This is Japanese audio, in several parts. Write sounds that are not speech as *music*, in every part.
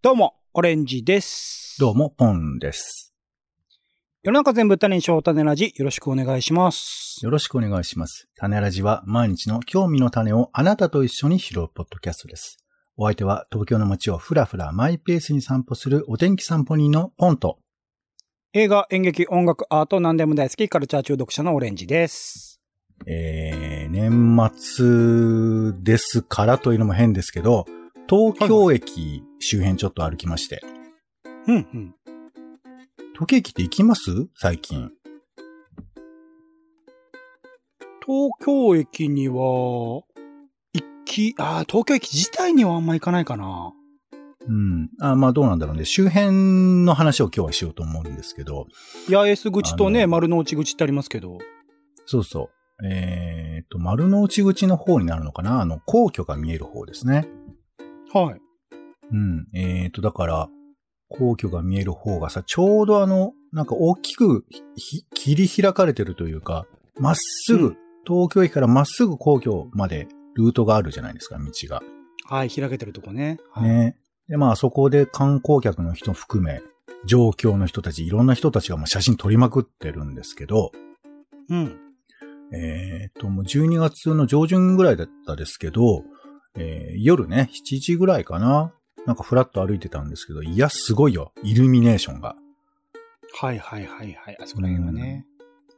どうも、オレンジです。どうも、ポンです。世の中全部種にしよう種ラジ、よろしくお願いします。よろしくお願いします。種ラジは毎日の興味の種をあなたと一緒に拾うポッドキャストです。お相手は東京の街をふらふらマイペースに散歩するお天気散歩人のポンと。映画、演劇、音楽、アート、何でも大好き、カルチャー中毒者のオレンジです。えー、年末ですからというのも変ですけど、東京駅周辺ちょっと歩きまして。うんうん。東京駅って行きます？最近。東京駅には、行き、あー東京駅自体にはあんま行かないかな。うん。あまあどうなんだろうね。周辺の話を今日はしようと思うんですけど。八重洲口とね、丸の内口ってありますけど。そうそう。えーと、丸の内口の方になるのかな？あの、皇居が見える方ですね。はい。うん。えーと、だから、皇居が見える方がさ、ちょうどあの、なんか大きくひ切り開かれてるというか、まっすぐ、うん東京駅からまっすぐ皇居までルートがあるじゃないですか、道が。はい、開けてるとこね。はい、ね。で、まあそこで観光客の人含め、状況の人たち、いろんな人たちがまあ写真撮りまくってるんですけど、うん。えっ、と、もう12月の上旬ぐらいだったですけど、えー夜ね、7時ぐらいかな。なんかフラッと歩いてたんですけど、いや、すごいよ。イルミネーションが。はいはいはいはい。あそこら辺はね。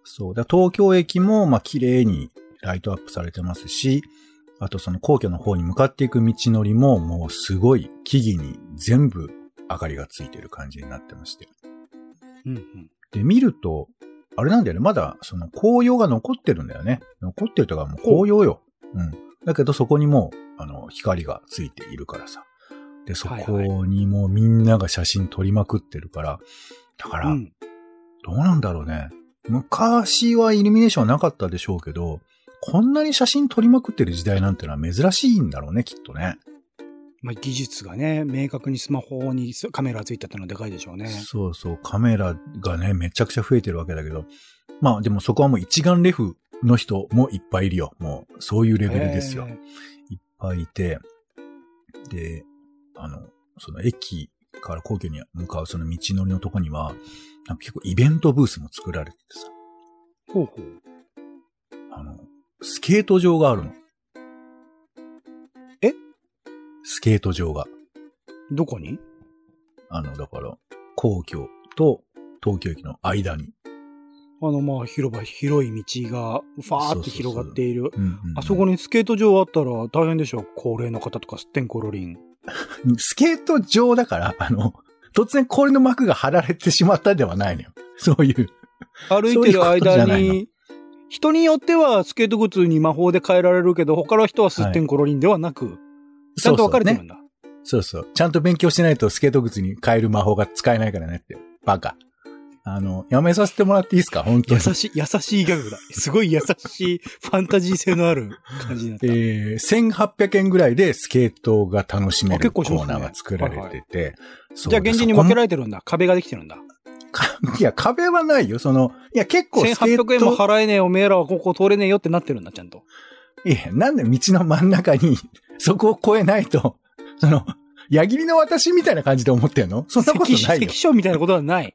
そう。だ東京駅も、まあ、綺麗にライトアップされてますし、あとその皇居の方に向かっていく道のりも、もうすごい木々に全部明かりがついてる感じになってまして。うんうん。で、見ると、あれなんだよね。まだ、その紅葉が残ってるんだよね。残ってるとか、もう紅葉よ。うん。だけど、そこにも、あの、光がついているからさ。で、そはいこにもうみんなが写真撮りまくってるから。だから、うん。どうなんだろうね。昔はイルミネーションはなかったでしょうけど、こんなに写真撮りまくってる時代なんてのは珍しいんだろうね、きっとね。まあ、技術がね、明確にスマホにカメラついたってのはでかいでしょうね。そうそう、カメラがね、めちゃくちゃ増えてるわけだけど、まあでもそこはもう一眼レフの人もいっぱいいるよ。もう、そういうレベルですよ。へいっぱいいて、で、あの、その駅から皇居に向かうその道のりのとこには、なんか結構イベントブースも作られててさ、ーほうほう。あの、スケート場があるの。え？スケート場が。どこに？あの、だから、皇居と東京駅の間に。あの、まあ、広場、広い道が、ファーって広がっている。あそこにスケート場あったら大変でしょ高齢の方とかすってんころりん。*laughs* スケート場だから、あの、突然氷の膜が張られてしまったんではないのよ。そういう。歩いてる間に、人によってはスケート靴に魔法で変えられるけど、他の人はすってんころりんではなく、ちゃんと分かれてるんだ。そうそう。ちゃんと勉強しないとスケート靴に変える魔法が使えないからねって。バカ。あの、やめさせてもらっていいですか？本当優に。しい、優しいギャグだ。すごい優しい、ファンタジー性のある感じになった。えー、1800円ぐらいでスケートが楽しめるコーナーが作られてて。そうじゃあ現実に分けられれてるんだ。壁ができてるんだ。*laughs* いや、壁はないよ。その、いや、結構スケート。1800円も払えねえ、おめえらはここ通れねえよってなってるんだ、ちゃんと。いや、なんで道の真ん中に、*laughs* そこを越えないと、その、*laughs* 矢切の私みたいな感じで思ってんの？そんなこと関ないよ関。所みたいなことはない。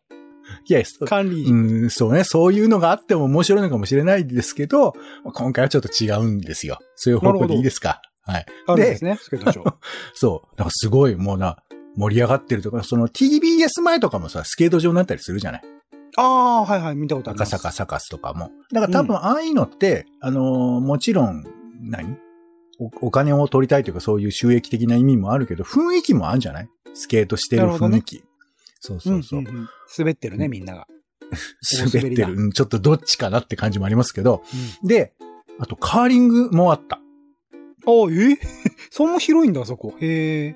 いや、そ管理。うん、そうね。そういうのがあっても面白いのかもしれないですけど、今回はちょっと違うんですよ。そういう方向でいいですか？はい。あるんですね、スケートショー。*laughs* そう。だからすごい、もうな、盛り上がってるとか、その TBS 前とかもさ、スケート場になったりするじゃない？ああ、はいはい、見たことあり赤。坂サカスとかも。だから多分、ああいうのって、あのーもちろん、何？おお金を取りたいというか、そういう収益的な意味もあるけど、雰囲気もあるんじゃない？スケートしてる雰囲気。そうそうそう。んんん滑ってるね、みんなが。*laughs* 滑ってる。うんちょっとどっちかなって感じもありますけど。で、あとカーリングもあった。ああ、え？*laughs* そんな広いんだ、あそこ。へ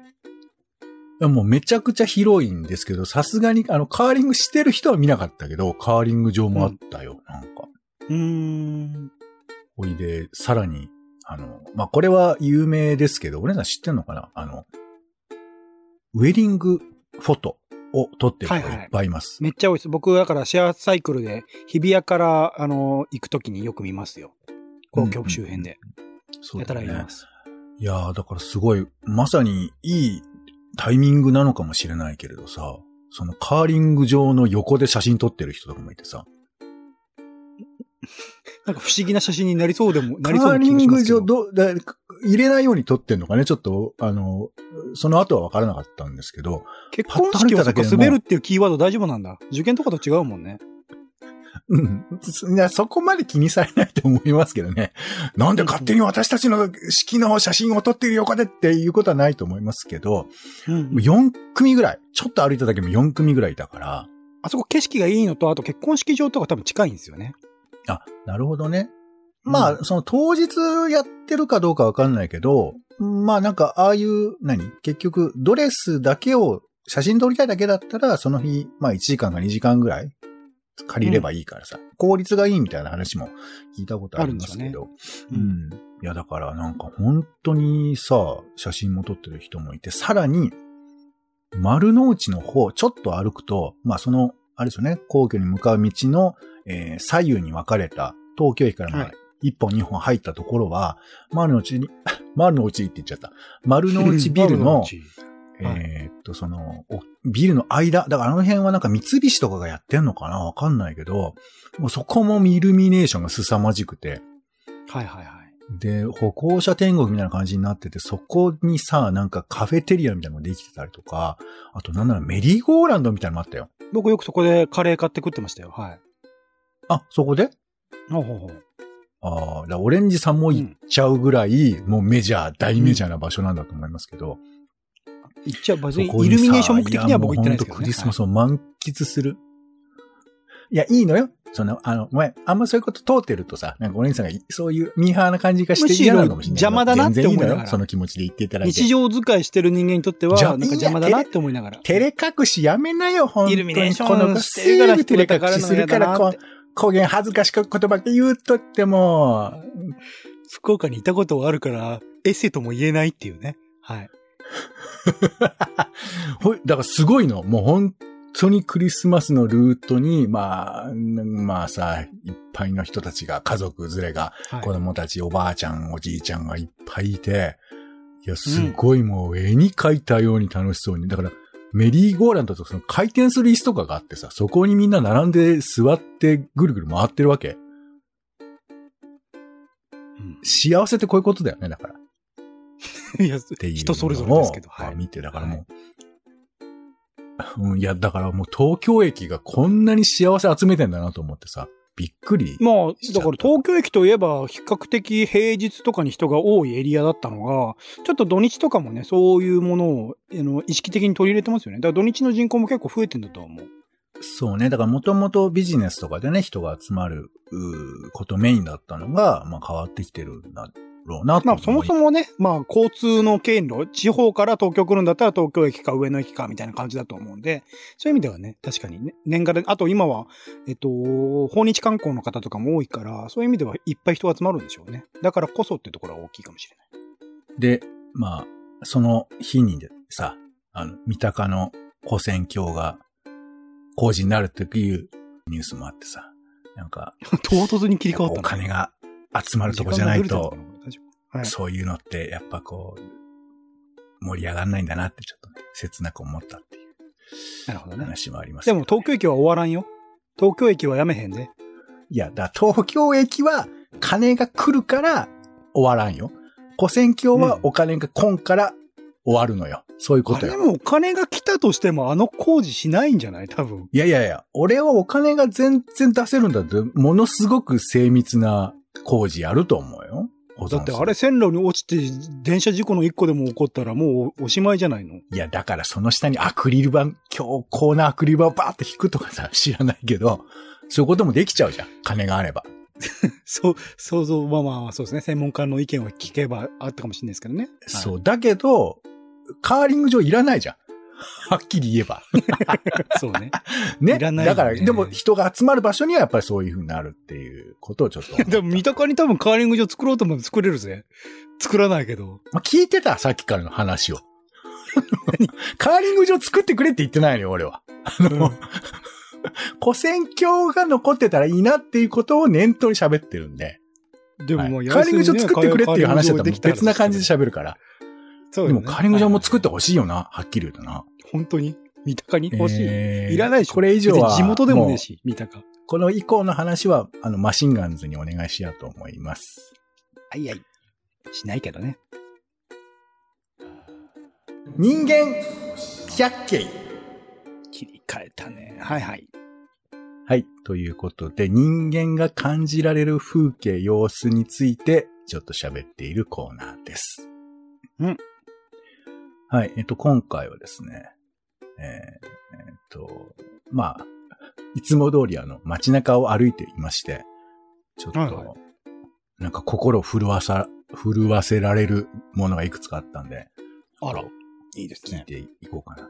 え。もうめちゃくちゃ広いんですけど、さすがに、あの、カーリングしてる人は見なかったけど、カーリング場もあったよ、なんか。うーん。おいで、さらに、あの、まあ、これは有名ですけど、お姉さん知ってんのかな？あの、ウェディングフォトを撮ってる人がいっぱいいます。めっちゃ多いです。僕、だからシェアサイクルで、日比谷から、あの、行くときによく見ますよ。皇居周辺で。やたそうだねらいます。いやー、だからすごい、まさにいいタイミングなのかもしれないけれどさ、そのカーリング場の横で写真撮ってる人とかもいてさ、なんか不思議な写真になりそうでも、なカりそうな気ーリングがしますけど場。ど、だ入れないように撮ってんのかねちょっと、あの、その後は分からなかったんですけど、結婚式はそっか滑るっていうキーワード大丈夫なんだ。受験とかと違うもんね。うん。いや、そこまで気にされないと思いますけどね。なんで勝手に私たちの式の写真を撮ってる横でっていうことはないと思いますけど、うん4組ぐらい、ちょっと歩いただけでも4組ぐらいいたから、あそこ景色がいいのと、あと結婚式場とか多分近いんですよね。あ、なるほどね。まあ、その当日やってるかどうかわかんないけど、まあなんか、ああいう、何？結局、ドレスだけを写真撮りたいだけだったら、その日、まあ1時間か2時間ぐらい借りればいいからさ、効率がいいみたいな話も聞いたことありますけど。ううん。ん。いや、だからなんか本当にさ、写真も撮ってる人もいて、さらに、丸の内の方、ちょっと歩くと、まあその、あれですよね、皇居に向かう道の、えー左右に分かれた、東京駅からまあはい一本二本入ったところは、丸の内に、*laughs* 丸の内って言っちゃった。丸の内ビルの、*laughs* はいえーっと、その、おビルの間、だからあの辺はなんか三菱とかがやってんのかな？わかんないけど、もうそこもイルミネーションが凄まじくて、はいはいはい。で、歩行者天国みたいな感じになってて、そこにさ、なんかカフェテリアみたいなのができてたりとか、あとなんならメリーゴーランドみたいなのもあったよ。僕よくそこでカレー買って食ってましたよ。はい。あ、そこで？ほうほうほう。ああ、オレンジさんも行っちゃうぐらい、もうメジャー、大メジャーな場所なんだと思いますけど。行っちゃう。別にそこにさイルミネーション目的には僕行ってないですけど、ね。クリスマスを満喫する。いや、いいのよ。その、あの、ごめん、あんまそういうこと通ってるとさ、なんかお姉さんがいそういうミーハーな感じがしてむしろ嫌なのかもしれない。邪魔だなって思いながら。その気持ちで言っていただいて。日常使いしてる人間にとっては、なんか邪魔だなって思いながら。照れ隠しやめなよ、本当に。イルミネーションこの子してるからすぐ照れ隠しするから、こう、公言恥ずかしく言葉で言うとっても、福岡にいたことはあるから、エセとも言えないっていうね。はい。*laughs* ほいだからすごいの。もう本当にクリスマスのルートに、まあ、まあさ、いっぱいの人たちが、家族連れが、はい子供たち、おばあちゃん、おじいちゃんがいっぱいいて、いや、すごいもう絵に描いたように楽しそうに。だから、メリーゴーランドとその回転する椅子とかがあってさ、そこにみんな並んで座ってぐるぐる回ってるわけ。うん幸せってこういうことだよね、だから。っ *laughs* いや、ていう。人それぞれですけど。はい。まあ見て、だからもう、*laughs* うん、いや、だからもう東京駅がこんなに幸せ集めてんだなと思ってさ、びっくり。まあ、だから東京駅といえば、比較的平日とかに人が多いエリアだったのが、ちょっと土日とかもね、そういうものを、あの、意識的に取り入れてますよね。だから土日の人口も結構増えてんだとは思う。そうね。だからもともとビジネスとかでね、人が集まる、ことメインだったのが、まあ変わってきてるんだろうなまあ、そもそもね、まあ、交通の経路、地方から東京来るんだったら東京駅か上野駅かみたいな感じだと思うんで、そういう意味ではね、確かにね、年がら、あと今は、えっと、訪日観光の方とかも多いから、そういう意味ではいっぱい人が集まるんでしょうね。だからこそってところは大きいかもしれない。で、まあ、その日にでさ、あの、三鷹の古戦橋が工事になるっていうニュースもあってさ、なんか、*laughs* 唐突に切り替わったお金が集まるとこじゃないと。はい。そういうのってやっぱこう、盛り上がんないんだなってちょっとね、切なく思ったっていうなるほどね。話もありますでも東京駅は終わらんよ。東京駅はやめへんで。いや、だ東京駅は金が来るから終わらんよ。古戦橋はお金が来んから終わるのよ。そういうことよ。あれでもお金が来たとしてもあの工事しないんじゃない？多分。いやいやいや、俺はお金が全然出せるんだって、ものすごく精密な工事やると思うよ。だってあれ線路に落ちて電車事故の一個でも起こったらもうおしまいじゃないの？いや、だからその下にアクリル板、強硬なアクリル板をバーって引くとかさ、知らないけど、そういうこともできちゃうじゃん。金があれば。*laughs* そう、想像、まあまあまあそうですね。専門家の意見を聞けばあったかもしれないですけどね。そうう。だけど、カーリング場いらないじゃん。*laughs* はっきり言えば。*laughs* そうね。*laughs* ね。いらないよねだから、でも人が集まる場所にはやっぱりそういう風になるっていうことをちょっと。でも三鷹に多分カーリング場作ろうと思って作れるぜ。作らないけど。まあ、聞いてた、さっきからの話を。カーリング場作ってくれって言ってないのよ、俺は。あの、うん古戦橋が残ってたらいいなっていうことを念頭に喋ってるんで。でももうはいカーリング場作ってくれっていう話だったら別な感じでゃ喋るから。そうでも、カーリング場も作ってほしいよな、はっきり言うとな。本当に三鷹に欲しい。えーいらないでしょこれ以上は。地元でもねえし、三鷹。この以降の話は、あの、マシンガンズにお願いしようと思います。はいはい。しないけどね。人間百景。切り替えたね。はいはい。はい。ということで、人間が感じられる風景、様子について、ちょっと喋っているコーナーです。うん。はい。えっと、今回はですね、えーえっと、まあ、いつも通りあの、街中を歩いていまして、ちょっと、はいはなんか心を震わさ、震わせられるものがいくつかあったんで、あら、いいですね。聞いていこうかなと。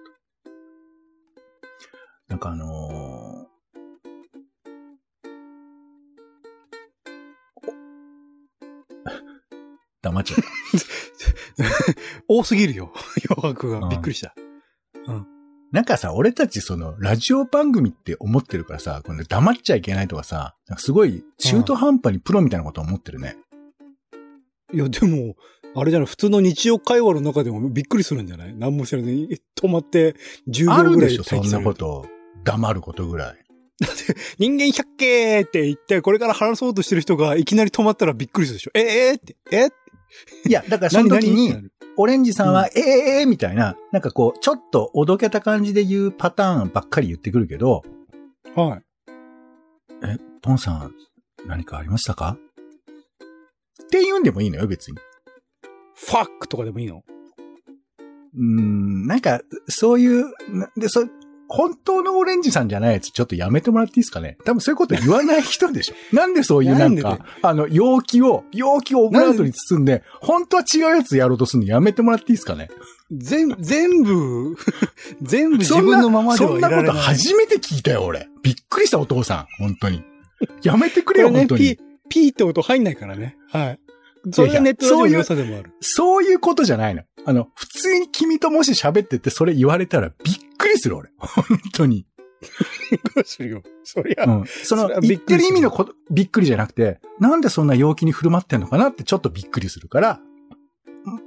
なんかあのーお *laughs* 黙っちゃった。*laughs* *laughs* 多すぎるよ。*laughs* 余白が。うんびっくりした。なんかさ、俺たちその、ラジオ番組って思ってるからさ、この黙っちゃいけないとかさ、なんかすごい中途半端にプロみたいなこと思ってるね。いや、でも、あれじゃない、普通の日常会話の中でもびっくりするんじゃない？何も知らずに止まって10秒ぐらいあるでしょ、そんなこと。黙ることぐらい。*laughs* 人間百景って言って、これから話そうとしてる人がいきなり止まったらびっくりするでしょ。ええー、って、えいや、だからその時にオレンジさんは、えええーみたいな、なんかこう、ちょっとおどけた感じで言うパターンばっかり言ってくるけど、はい。え、ポンさん、何かありましたか？って言うんでもいいのよ、別に。ファックとかでもいいの？うーん、なんか、そういう、なで、そ、本当のオレンジさんじゃないやつ、ちょっとやめてもらっていいですかね？多分そういうこと言わない人でしょ *laughs* なんでそういうなんなんあの、容器を、容器をオブラートに包んで、本当は違うやつやろうとするのやめてもらっていいですかね？全、全部、*laughs* 全部自そんな分のままではそんなこといられない。初めて聞いたよ、俺。びっくりした、お父さん。本当に。やめてくれよ、これね、本当にピ。ピーって音入んないからね。はい。それがネットラジオの良さでもある。そういうことじゃないの。あの、普通に君ともし喋っててそれ言われたらびっくりする、俺？*laughs* 本当に。するよ。そりゃ、うん。そのそ言ってる意味のこと、びっくりじゃなくて、なんでそんな陽気に振る舞ってんのかなってちょっとびっくりするから、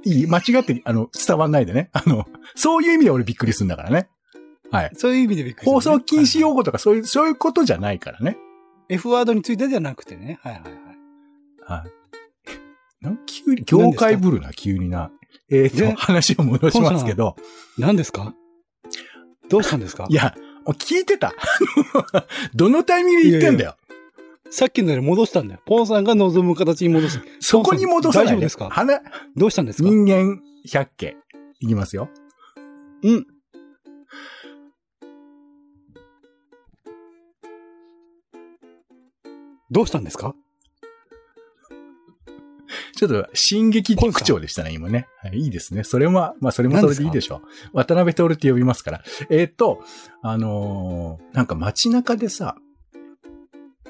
いい、間違って、あの、伝わんないでね。あの、そういう意味で俺びっくりするんだからね。はい。そういう意味でびっくりするね放送禁止用語とかそういう、そういうことじゃないからね。F ワードについてじゃなくてね。はいはいはい。はい。なん急に、業界ぶるな、急にな。えーでと、話を戻しますけど、何ですか？どうしたんですか？いや、聞いてた。*laughs* どのタイミングで言ってんだよ。さっきのより戻したんだよ。ポンさんが望む形に戻す。*laughs* そこに戻さない大丈夫ですか？花、どうしたんですか？人間百景。いきますよ。うん。どうしたんですか？*laughs* ちょっと、進撃口調でしたね、今ね。はい、いいですね。それも、まあ、それもそれでいいでしょう。渡辺徹って呼びますから。えーっと、あのーなんか街中でさ、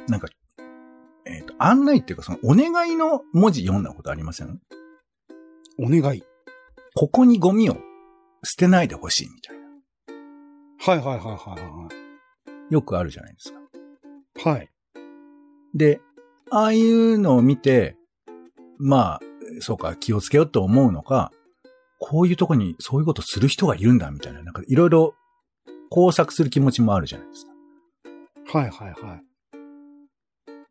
なんか、えーっと、案内っていうか、その、お願いの文字読んだことありません？お願い。ここにゴミを捨てないでほしいみたいな。はいはいはいはよくあるじゃないですか。いはい。はい。で、ああいうのを見て、まあ、そうか、気をつけようと思うのか、こういうとこにそういうことする人がいるんだみたいな、なんかいろいろ工作する気持ちもあるじゃないですか。はいはいはい。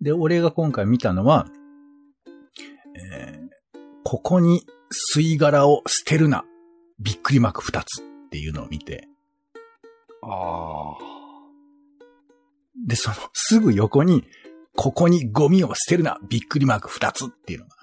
で、俺が今回見たのは、えーここに吸い殻を捨てるな。びっくりマーク二つっていうのを見て、あで、そのすぐ横に、ここにゴミを捨てるな。びっくりマーク二つっていうのが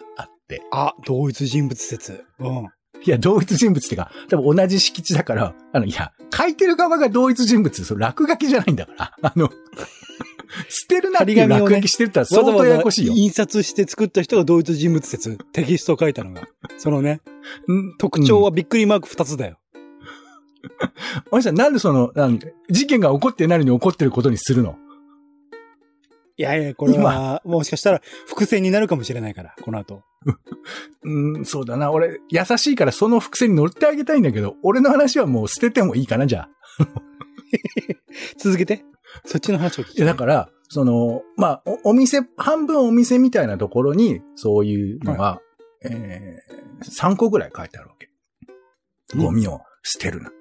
あ同一人物説。うん。いや、同一人物ってか、多分同じ敷地だから、あの、いや、書いてる側が同一人物、それ落書きじゃないんだから。あの、*laughs* 捨てるなっていう落書きしてるったら相当ややこしいよ。印刷して作った人が同一人物説。テキストを書いたのが。そのね、うん特徴はびっくりマーク二つだよ。*laughs* おじさん、なんでその、事件が起こってないのに起こってることにするの？いやいや、これは、もしかしたら伏線になるかもしれないから、この後。うん、そうだな。俺、優しいからその伏線に乗ってあげたいんだけど、俺の話はもう捨ててもいいかな、じゃあ。*laughs* 続けて。そっちの話を聞きいや、たいだから、その、まあ、おお店、半分お店みたいなところに、そういうのが、えー、3個ぐらい書いてあるわけ。ゴミを捨てるな。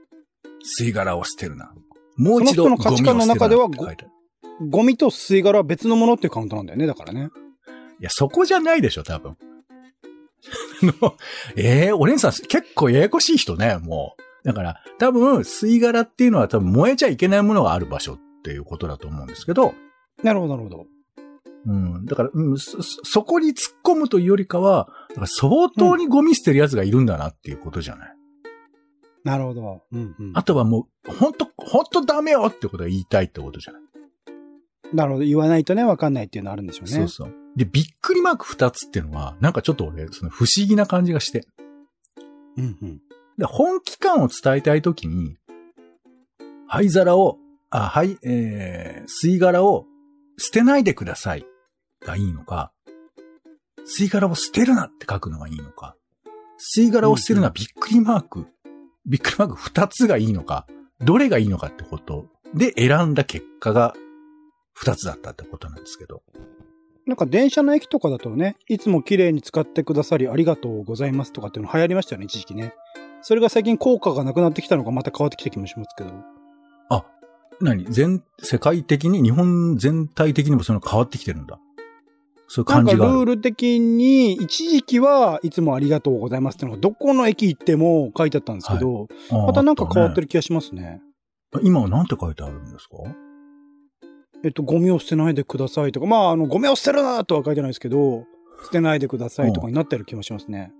吸い殻を捨てるな。もう一度その人の価値観の中ではゴミと吸い殻は別のものっていうカウントなんだよね、だからね。いや、そこじゃないでしょ、多分。*laughs* ええー、お姉さん結構ややこしい人ね、もう。だから、多分、吸い殻っていうのは多分燃えちゃいけないものがある場所っていうことだと思うんですけど、なるほど、なるほど。うん。だから、うん、そ、そそこに突っ込むというよりかは、だから相当にゴミ捨てる奴がいるんだなっていうことじゃない？なるほど。うんうん。あとはもう、ほんと、ほんとダメよってことが言いたいってことじゃない？なるほど。言わないとね、わかんないっていうのあるんでしょうね。そうそう。で、びっくりマーク二つっていうのは、なんかちょっと俺、その不思議な感じがして。うんうん。で本気感を伝えたいときに、灰皿を、あ、はい、えー、吸い殻を捨てないでくださいがいいのか、吸い殻を捨てるなって書くのがいいのか、吸い殻を捨てるのはびっくりマーク、びっくりマーク二つがいいのか、どれがいいのかってことで選んだ結果が二つだったってことなんですけど。なんか電車の駅とかだとね、いつも綺麗に使ってくださりありがとうございますとかっていうの流行りましたよね、一時期ね。それが最近効果がなくなってきたのがまた変わってきた気もしますけど。あ、何？全、世界的に、日本全体的にもその変わってきてるんだ。そういうなんかル感じがある。ール的に、一時期はいつもありがとうございますっていうのがどこの駅行っても書いてあったんですけど、あまたなんか変わってる。る気がしますね。今は何て書いてあるんですか？えっと、ゴミを捨てないでくださいとか、まあ、あの、ゴミを捨てるなとは書いてないですけど、捨てないでくださいとかになってる気もしますね。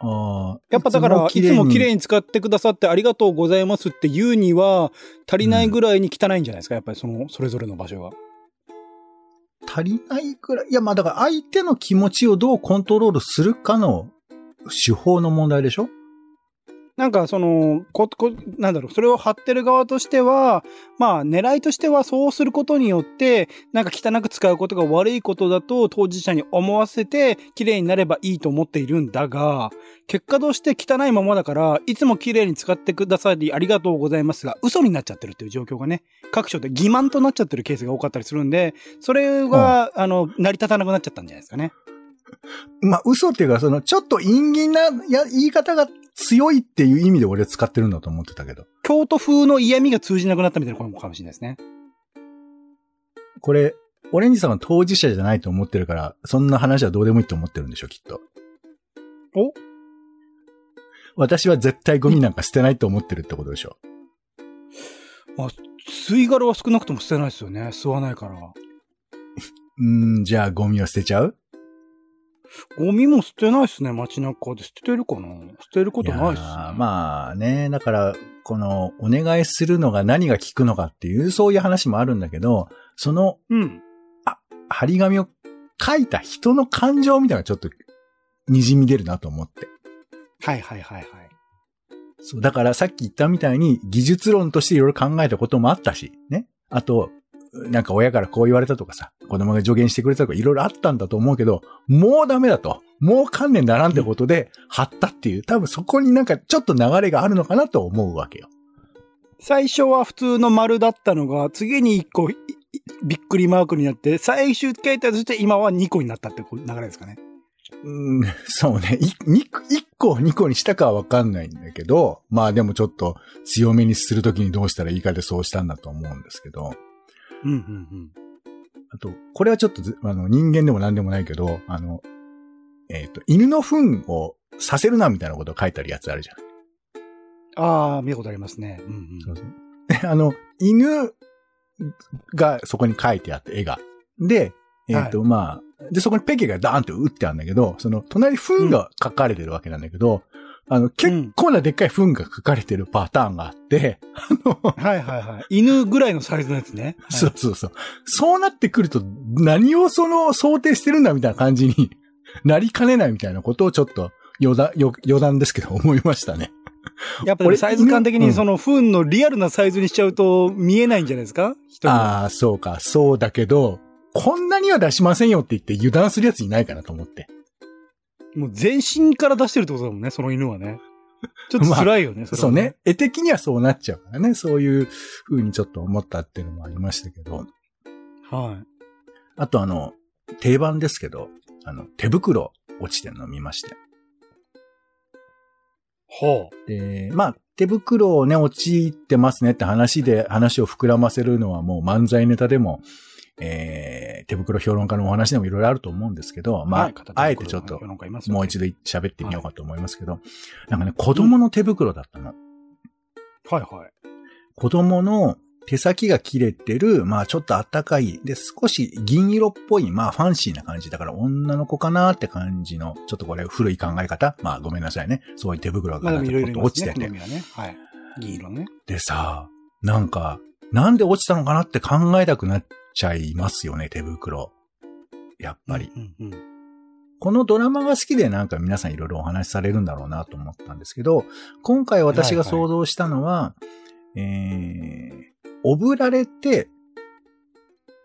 ああ。やっぱだから、いつも綺麗に。に使ってくださってありがとうございますって言うには、足りないぐらいに汚いんじゃないですか、やっぱりその、それぞれの場所が。足りないくらい？いや、まあだから相手の気持ちをどうコントロールするかの手法の問題でしょ？なんかその、こ、こ、なんだろう、それを貼ってる側としては、まあ狙いとしてはそうすることによって、なんか汚く使うことが悪いことだと当事者に思わせて綺麗になればいいと思っているんだが、結果として汚いままだから、いつも綺麗に使ってくださりありがとうございますが、嘘になっちゃってるっていう状況がね、各所で欺瞞となっちゃってるケースが多かったりするんで、それが、あの、成り立たなくなっちゃったんじゃないですかね。*laughs* まあ嘘っていうか、その、ちょっと陰銀なや言い方が強いっていう意味で俺使ってるんだと思ってたけど。京都風の嫌味が通じなくなったみたいな声もかもしれないですね。これ、オレンジさんは当事者じゃないと思ってるから、そんな話はどうでもいいと思ってるんでしょ、きっと。お？私は絶対ゴミなんか捨てないと思ってるってことでしょ。まあ、吸い殻は少なくとも捨てないですよね。吸わないから。*laughs* うーん、じゃあゴミを捨てちゃう？ゴミも捨てないですね。街中で捨ててるかな？捨てることないっすね。まあね、だから、この、お願いするのが何が効くのかっていう、そういう話もあるんだけど、その、うん。張り紙を書いた人の感情みたいなちょっと、滲み出るなと思って。はいはいはいはい。そう、だからさっき言ったみたいに、技術論としていろいろ考えたこともあったし、ね。あと、なんか親からこう言われたとかさ、子供が助言してくれたとかいろいろあったんだと思うけど、もうダメだと。もう観念ならんってことで、貼ったっていう、多分そこになんかちょっと流れがあるのかなと思うわけよ。最初は普通の丸だったのが、次に1個びっくりマークになって、最終形態として今は2個になったって流れですかね。うん、そうね。いに一個、二個にしたかはわかんないんだけど、まあでもちょっと強めにするときにどうしたらいいかでそうしたんだと思うんですけど、うんうんうん。あと、これはちょっとずあの人間でも何でもないけど、あの、えっ、と、犬の糞をさせるなみたいなことを書いてあるやつあるじゃない。ああ、見たことありますね。うんうん。そうそう。で、あの、犬がそこに書いてあって、絵が。で、えっ、と、まあ、で、そこにペケがダーンって打ってあるんだけど、その、隣に糞が書かれてるわけなんだけど、あの、結構なでっかい糞が書かれてるパターンがあって、あの、はいはいはい。犬ぐらいのサイズのやつね。は *laughs* いそうそうそう。そうなってくると、何をその想定してるんだみたいな感じになりかねないみたいなことをちょっと余談、余余談ですけど思いましたね。*laughs* やっぱりサイズ感的うんにその糞のリアルなサイズにしちゃうと見えないんじゃないですか？人にはああ、そうか、そうだけど、こんなには出しませんよって言って油断するやついないかなと思って。もう全身から出してるってことだもんね、その犬はね。ちょっと辛いよね、*laughs* れはそうね。。絵的にはそうなっちゃうからね。そういう風にちょっと思ったっていうのもありましたけど。はい。あとあの、定番ですけど、あの、手袋落ちてるの見まして。ほで、まあ、手袋をね、陥ってますねって話で話を膨らませるのはもう漫才ネタでも、えー、手袋評論家のお話でもいろいろあると思うんですけど、う。まあ、はいあえてちょっと、もう一度喋ってみようかと思いますけど、なんかね、子供の手袋だったの。はいはい。子供の手先が切れてる、まあちょっとあったかい、で、少し銀色っぽい、まあファンシーな感じだから女の子かなって感じの、ちょっとこれ古い考え方まあごめんなさいね。そういう手袋がまあでもいろいろいますね。落ちてて好。みはね。はい。銀色のね。でさ、なんか、なんで落ちたのかなって考えたくなっちゃいますよね、手袋。やっぱり。うんうんうん。このドラマが好きでなんか皆さんいろいろお話しされるんだろうなと思ったんですけど、今回私が想像したのは、えー、おぶられて、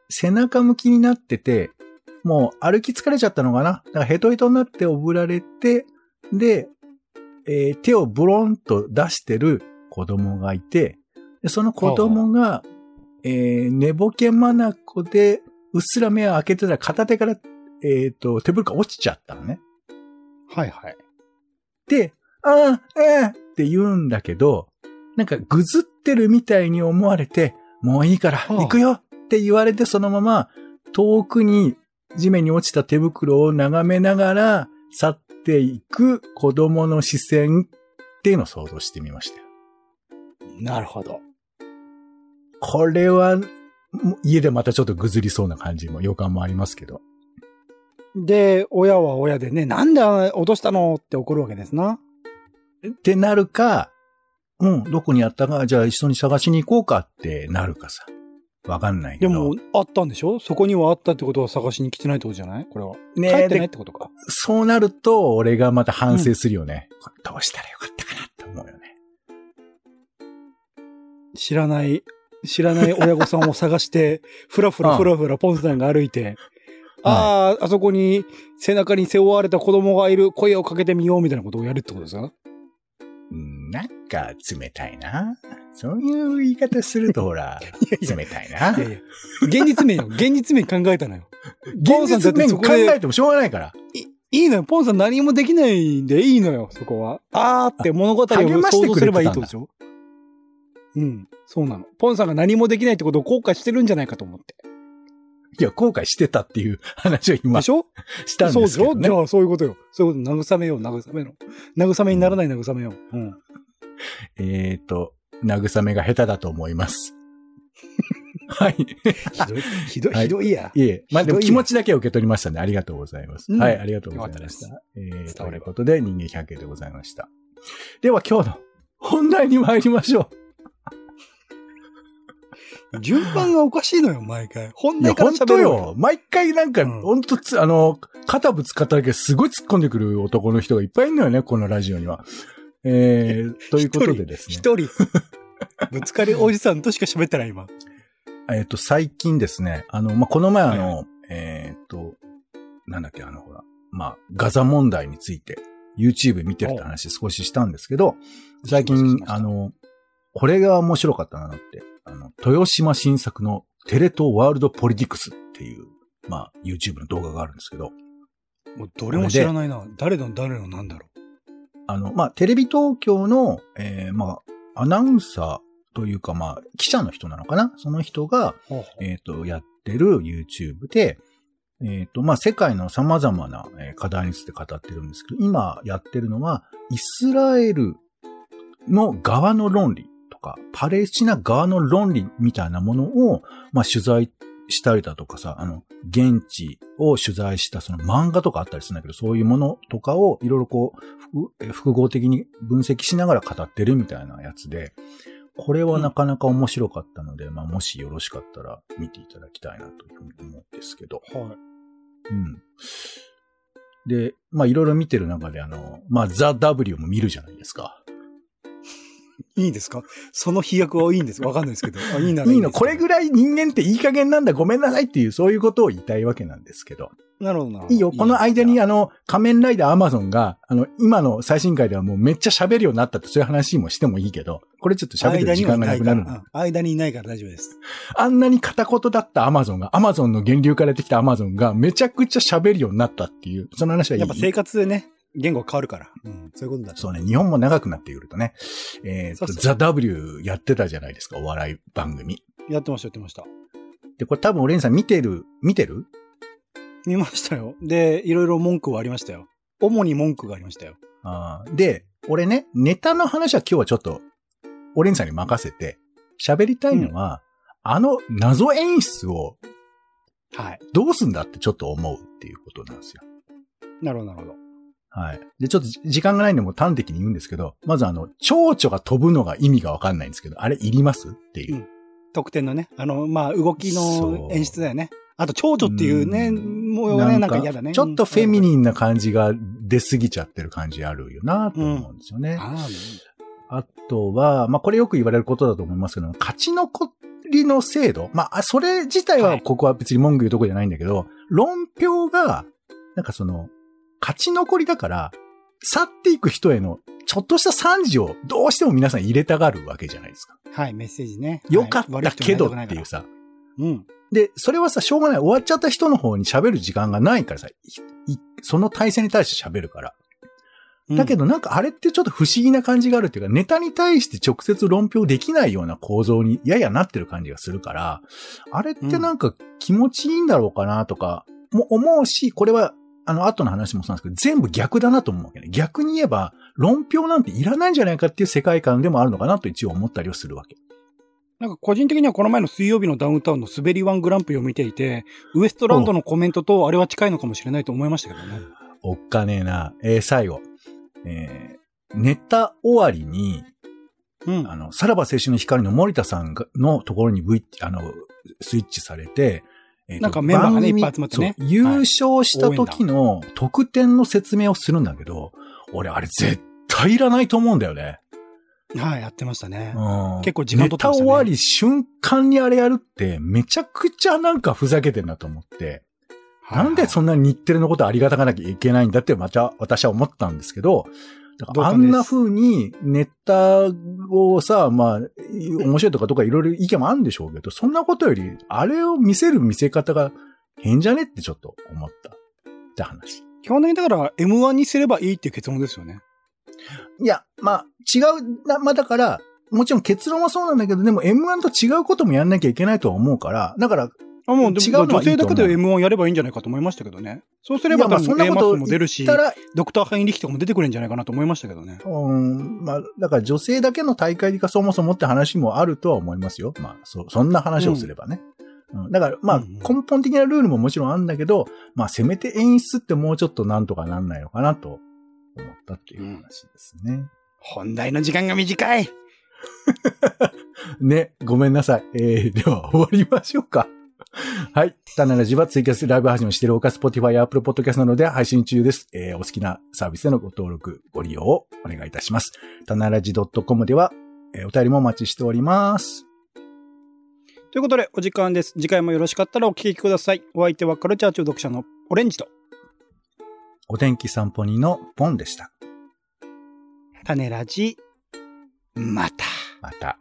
背中向きになってて、もう歩き疲れちゃったのかな？だからヘトヘトになっておぶられて、で、えー手をブロンと出してる子供がいて、でその子供が、えー寝ぼけまなこで、うっすら目を開けてたら片手から、えっ、と、手袋が落ちちゃったのね。はいはい。で、ああ、ええって言うんだけど、なんかぐずってるみたいに思われて、もういいからはあ行くよって言われてそのまま遠くに地面に落ちた手袋を眺めながら去っていく子供の視線っていうのを想像してみましたよ。なるほど。これは、家でまたちょっとぐずりそうな感じも予感もありますけど。で、親は親でね、なんで落としたのって怒るわけですな。ってなるか、うん、どこにあったか、じゃあ一緒に探しに行こうかってなるかさ。わかんないけど。でも、あったんでしょ？そこにはあったってことは探しに来てないってことじゃない？これは。ね帰ってないでってことか？そうなると、俺がまた反省するよね。これどうしたらよかったかなって思うよね。知らない、知らない親御さんを探して、*laughs* ふらふらふらふらポンさんが歩いて、ああ、あそこに背中に背負われた子供がいる、声をかけてみようみたいなことをやるってことですか？うんなんか冷たいな。そういう言い方するとほら、*laughs* いや冷たいな。いやいや、現実面よ。現実面考えたのよ。*laughs* 現実面考えてもしょうがないから。いいのよ。ポンさん何もできないんでいいのよ、そこは。あーって物語を想像すればいいってことでしょ？うん。そうなの。ポンさんが何もできないってことを後悔してるんじゃないかと思って。いや、後悔してたっていう話を今でしょ？したんそうですけどね。でしょじゃあそういうことよ。そういうこと。慰めよう、慰めの。慰めにならない慰めよう。うん。えっ、と、慰めが下手だと思います。*laughs* はい。ひどい、ひどい、はいひどいや。いえ、まあでも気持ちだけ受け取りましたね。ありがとうございます。うんはい、ありがとうございましよた。えー、伝ということで、人間百景でございました。では今日の本題に参りましょ順番がおかしいのよ、*laughs* 毎回。本題から喋るよ。よ。毎回なんか、うん本当つ、あの、肩ぶつかっただけですごい突っ込んでくる男の人がいっぱいいるのよね、このラジオには。えー、ということでですね。一人。ぶつかりおじさんとしか喋ってない、今。*laughs* えっ、と、最近ですね、あの、まあ、この前あの、はいはえっ、と、なんだっけ、あの、ほら、まあ、ガザ問題について、YouTube 見てるって話少ししたんですけど、最近あの、これが面白かったなって、あの、豊島新作のテレ東ワールドポリティクスっていう、まあ、YouTube の動画があるんですけど、もうどれも知らないな。誰の誰のなんだろあの、まあ、テレビ東京の、えーまあ、アナウンサーというか、まあ、記者の人なのかな？その人が、う。ほうほうえっ、と、やってる YouTube で、えっ、と、まあ、世界の様々なえー課題について語ってるんですけど、今やってるのは、イスラエルの側の論理とか、パレスチナ側の論理みたいなものを、まあ、取材したりだとかさ、あの、現地を取材したその漫画とかあったりするんだけど、そういうものとかをいろいろこう、複合的に分析しながら語ってるみたいなやつで、これはなかなか面白かったので、まあ、もしよろしかったら見ていただきたいなというふうに思うんですけど。はい。うん。で、まあ、いろいろ見てる中で、あの、まあ、ザ・ W も見るじゃないですか。いいんですか？その飛躍はいいんですわかんないですけど。あいいならいいの、これぐらい人間っていい加減なんだ、ごめんなさいっていう、そういうことを言いたいわけなんですけど。い。なるほどな。いいよ、この間にやあの、仮面ライダーアマゾンが、あの、今の最新回ではもうめっちゃ喋るようになったってそういう話もしてもいいけど、これちょっと喋る時間がなくなるの。間に間にいないから大丈夫です。あんなに片言だったアマゾンが、アマゾンの源流から出てきたアマゾンがめちゃくちゃ喋るようになったっていう、その話はいい？やっぱ生活でね、言語が変わるから。うん。そういうことだ。そうね、日本も長くなってくるとね、えーと、そうそうザ・ W やってたじゃないですか、お笑い番組。やってました、やってました。で、これ多分オレンジさん見てる、見てる？見ましたよ。で、いろいろ文句はありましたよ。主に文句がありましたよ。あーで、俺ね、ネタの話は今日はちょっと、オレンジさんに任せて、喋りたいのは、あの謎演出をはい。どうすんだってちょっと思うっていうことなんですよ。なるほど、なるほど。はい。で、ちょっとじ時間がないんでもう端的に言うんですけど、まずあの、蝶々が飛ぶのが意味がわかんないんですけど、あれいります？っていう。うん得点のね、あの、まあ、動きの演出だよね。あと、蝶々っていうね、うん模様がね、なんか嫌だね。ちょっとフェミン。ニンな感じが出過ぎちゃってる感じあるよなと思うんですよね。ああ、あとは、まあこれよく言われることだと思いますけど、勝ち残りの制度。まあ、それ自体ははいここは別に文句言うとこじゃないんだけど、論評が、なんかその、勝ち残りだから、去っていく人へのちょっとした賛辞をどうしても皆さん入れたがるわけじゃないですか。はい、メッセージね。よかったけどっていうさ。うん。で、それはさ、しょうがない。終わっちゃった人の方に喋る時間がないからさ、その体制に対して喋るから。だけど、どなんかあれってちょっと不思議な感じがあるっていうか、ネタに対して直接論評できないような構造にややなってる感じがするから、あれってなんか気持ちいいんだろうかなとか、も思うし、これはあの後の話もそうなんですけど、全部逆だなと思うわけね。逆に言えば、論評なんていらないんじゃないかっていう世界観でもあるのかなと一応思ったりはするわけ。なんか個人的にはこの前の水曜日のダウンタウンの滑りワングランプリを見ていて、ウエストランドのコメントとあれは近いのかもしれないと思いましたけどね。おっかねえな。えー最後。えーネタ終わりに、うん。あの、さらば青春の光の森田さんがのところに V、あの、スイッチされて、えーとなんかメンバーがねいっぱい集まってね。優勝した時の得点の説明をするんだけど、俺あれ絶対いらないと思うんだよね。はい、やってましたね。うん。結構時間取ってましたね。ネタ終わり瞬間にあれやるって、めちゃくちゃなんかふざけてんなと思って、なんでそんなに日テレのことありがたがなきゃいけないんだってまた私は思ったんですけど、だからあんな風にネタをさ、まあ、面白いとかとかいろいろ意見もあるんでしょうけど、そんなことより、あれを見せる見せ方が変じゃねってちょっと思った。って話。基本的にだから M1 にすればいいっていう結論ですよね。いや、まあ、違うな、まあだから、もちろん結論はそうなんだけど、でも M1 と違うこともやんなきゃいけないとは思うから、だから、あ、もうでも違う女性だけで M1 やればいいんじゃないかと思いましたけどね。そうすれば多分 A マスも出る言しドクターハインリヒとかも出てくるんじゃないかなと思いましたけどね。うん、まあ、だから女性だけの大会がそもそもって話もあるとは思いますよ。まあ、そ、そんな話をすればね。うん、だから、まあ、うんうん根本的なルールももちろんあるんだけど、まあ、せめて演出ってもうちょっとなんとかなんないのかなと思ったっていう話ですね。本題の時間が短い。*laughs* ね、ごめんなさい。えー、では終わりましょうか。*laughs* はい。タナラジはツイキャスライブ配信をしているほか、Spotify や Apple Podcast などで配信中です。えー、お好きなサービスでのご登録、ご利用をお願いいたします。タナラジ .com では、えーお便りもお待ちしております。ということで、お時間です。次回もよろしかったらお聞きください。お相手はカルチャー中毒者のオレンジと、お天気散歩人のポンでした。種ラジ、また。また。